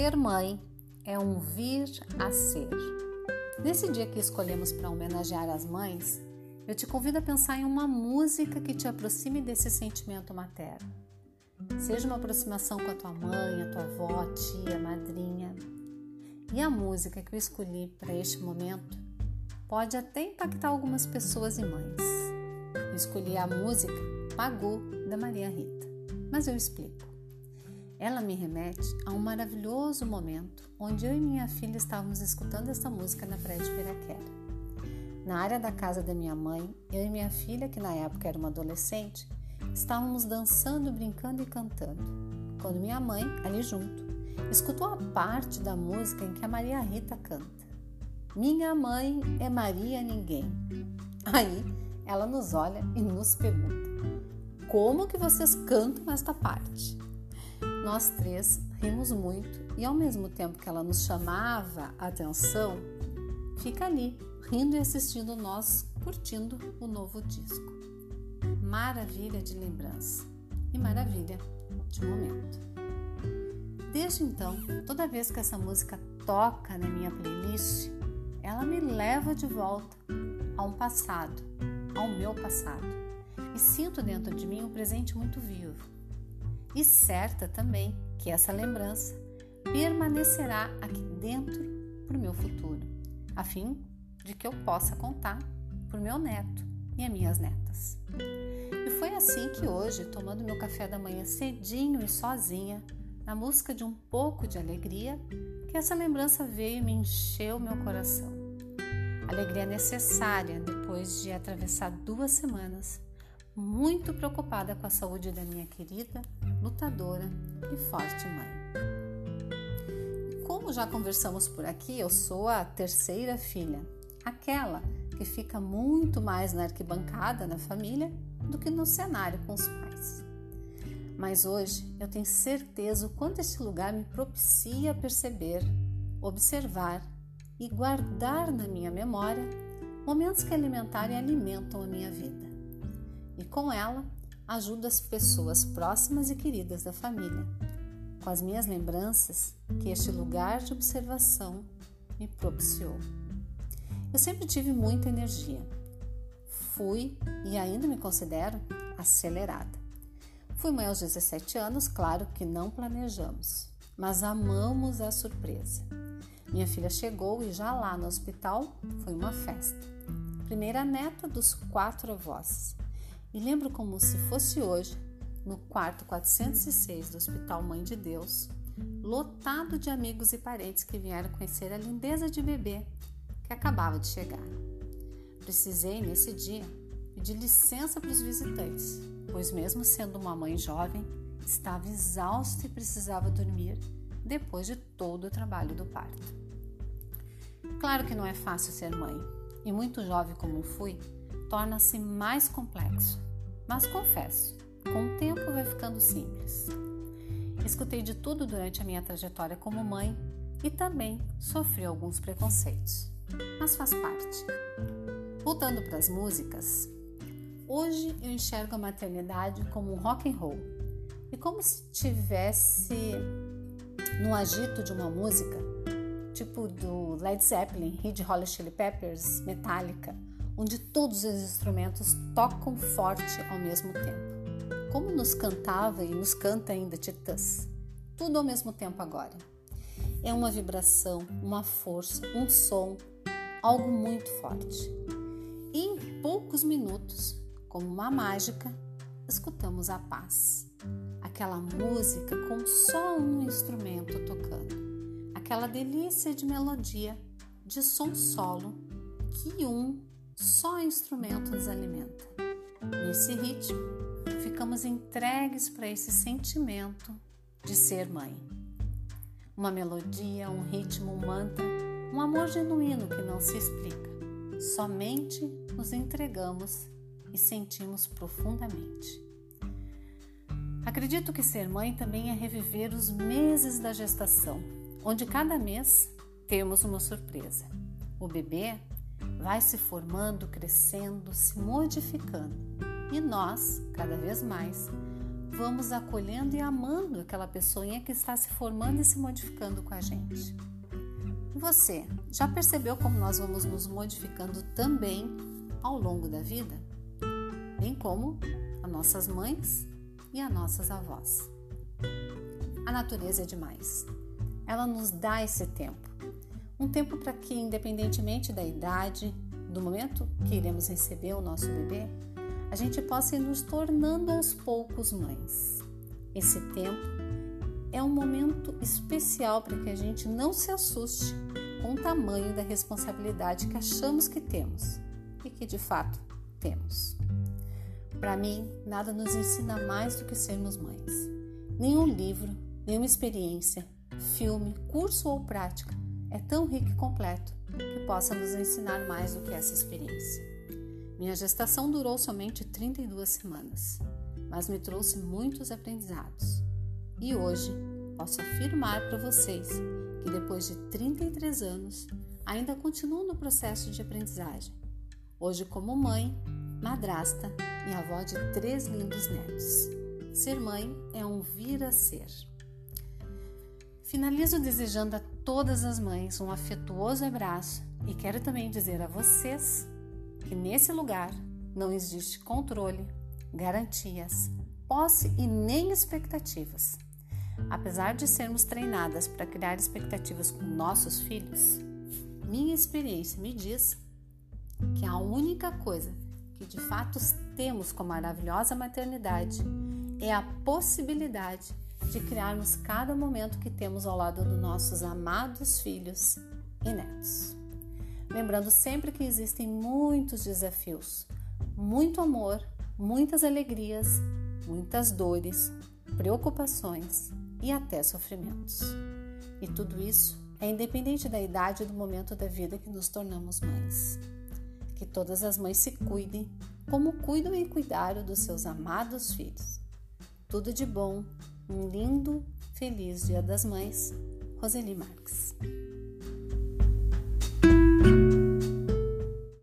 Ser mãe é um vir a ser. Nesse dia que escolhemos para homenagear as mães, eu te convido a pensar em uma música que te aproxime desse sentimento materno. Seja uma aproximação com a tua mãe, a tua avó, tia, madrinha. E a música que eu escolhi para este momento pode até impactar algumas pessoas e mães. Eu escolhi a música Pagu da Maria Rita, mas eu explico. Ela me remete a um maravilhoso momento onde eu e minha filha estávamos escutando essa música na praia de Piraquera. Na área da casa da minha mãe, eu e minha filha, que na época era uma adolescente, estávamos dançando, brincando e cantando. Quando minha mãe, ali junto, escutou a parte da música em que a Maria Rita canta. Minha mãe é Maria Ninguém. Aí ela nos olha e nos pergunta: Como que vocês cantam esta parte? Nós três rimos muito e, ao mesmo tempo que ela nos chamava a atenção, fica ali, rindo e assistindo nós curtindo o novo disco. Maravilha de lembrança e maravilha de momento. Desde então, toda vez que essa música toca na minha playlist, ela me leva de volta a um passado, ao meu passado, e sinto dentro de mim um presente muito vivo e certa também que essa lembrança permanecerá aqui dentro para o meu futuro, a fim de que eu possa contar para o meu neto e as minhas netas. E foi assim que hoje, tomando meu café da manhã cedinho e sozinha, na busca de um pouco de alegria, que essa lembrança veio e me encheu meu coração. Alegria necessária depois de atravessar duas semanas muito preocupada com a saúde da minha querida, lutadora e forte mãe. Como já conversamos por aqui, eu sou a terceira filha, aquela que fica muito mais na arquibancada na família do que no cenário com os pais. Mas hoje eu tenho certeza o quanto este lugar me propicia perceber, observar e guardar na minha memória momentos que alimentaram e alimentam a minha vida e com ela ajudo as pessoas próximas e queridas da família, com as minhas lembranças que este lugar de observação me propiciou. Eu sempre tive muita energia. Fui e ainda me considero acelerada. Fui mãe aos 17 anos, claro que não planejamos, mas amamos a surpresa. Minha filha chegou e já lá no hospital foi uma festa. Primeira neta dos quatro avós. Me lembro como se fosse hoje, no quarto 406 do Hospital Mãe de Deus, lotado de amigos e parentes que vieram conhecer a lindeza de bebê que acabava de chegar. Precisei, nesse dia, pedir licença para os visitantes, pois, mesmo sendo uma mãe jovem, estava exausta e precisava dormir depois de todo o trabalho do parto. Claro que não é fácil ser mãe, e muito jovem como fui, torna-se mais complexo, mas confesso, com o tempo vai ficando simples. Escutei de tudo durante a minha trajetória como mãe e também sofri alguns preconceitos, mas faz parte. Voltando para as músicas, hoje eu enxergo a maternidade como um rock and roll e como se tivesse no agito de uma música, tipo do Led Zeppelin, Red Hot Chili Peppers, Metallica onde todos os instrumentos tocam forte ao mesmo tempo. Como nos cantava e nos canta ainda Titãs, tudo ao mesmo tempo agora. É uma vibração, uma força, um som, algo muito forte. E em poucos minutos, como uma mágica, escutamos a paz. Aquela música com só um instrumento tocando. Aquela delícia de melodia, de som solo que um só instrumento nos alimenta. Nesse ritmo, ficamos entregues para esse sentimento de ser mãe. Uma melodia, um ritmo, um mantra, um amor genuíno que não se explica. Somente nos entregamos e sentimos profundamente. Acredito que ser mãe também é reviver os meses da gestação, onde cada mês temos uma surpresa. O bebê vai se formando, crescendo, se modificando. E nós, cada vez mais, vamos acolhendo e amando aquela pessoinha que está se formando e se modificando com a gente. Você, já percebeu como nós vamos nos modificando também ao longo da vida? Bem como as nossas mães e as nossas avós. A natureza é demais. Ela nos dá esse tempo. Um tempo para que, independentemente da idade, do momento que iremos receber o nosso bebê, a gente possa ir nos tornando aos poucos mães. Esse tempo é um momento especial para que a gente não se assuste com o tamanho da responsabilidade que achamos que temos e que de fato temos. Para mim, nada nos ensina mais do que sermos mães. Nenhum livro, nenhuma experiência, filme, curso ou prática é tão rico e completo que possa nos ensinar mais do que essa experiência. Minha gestação durou somente 32 semanas, mas me trouxe muitos aprendizados. E hoje posso afirmar para vocês que depois de 33 anos ainda continuo no processo de aprendizagem. Hoje, como mãe, madrasta e avó de três lindos netos. Ser mãe é um vir a ser. Finalizo desejando a todas as mães um afetuoso abraço e quero também dizer a vocês que nesse lugar não existe controle, garantias, posse e nem expectativas. Apesar de sermos treinadas para criar expectativas com nossos filhos, minha experiência me diz que a única coisa que de fato temos com maravilhosa maternidade é a possibilidade de criarmos cada momento que temos ao lado dos nossos amados filhos e netos lembrando sempre que existem muitos desafios, muito amor, muitas alegrias, muitas dores, preocupações e até sofrimentos. E tudo isso é independente da idade e do momento da vida que nos tornamos mães. Que todas as mães se cuidem como cuidam e cuidaram dos seus amados filhos. Tudo de bom, um lindo, feliz Dia das Mães. Roseli Marques.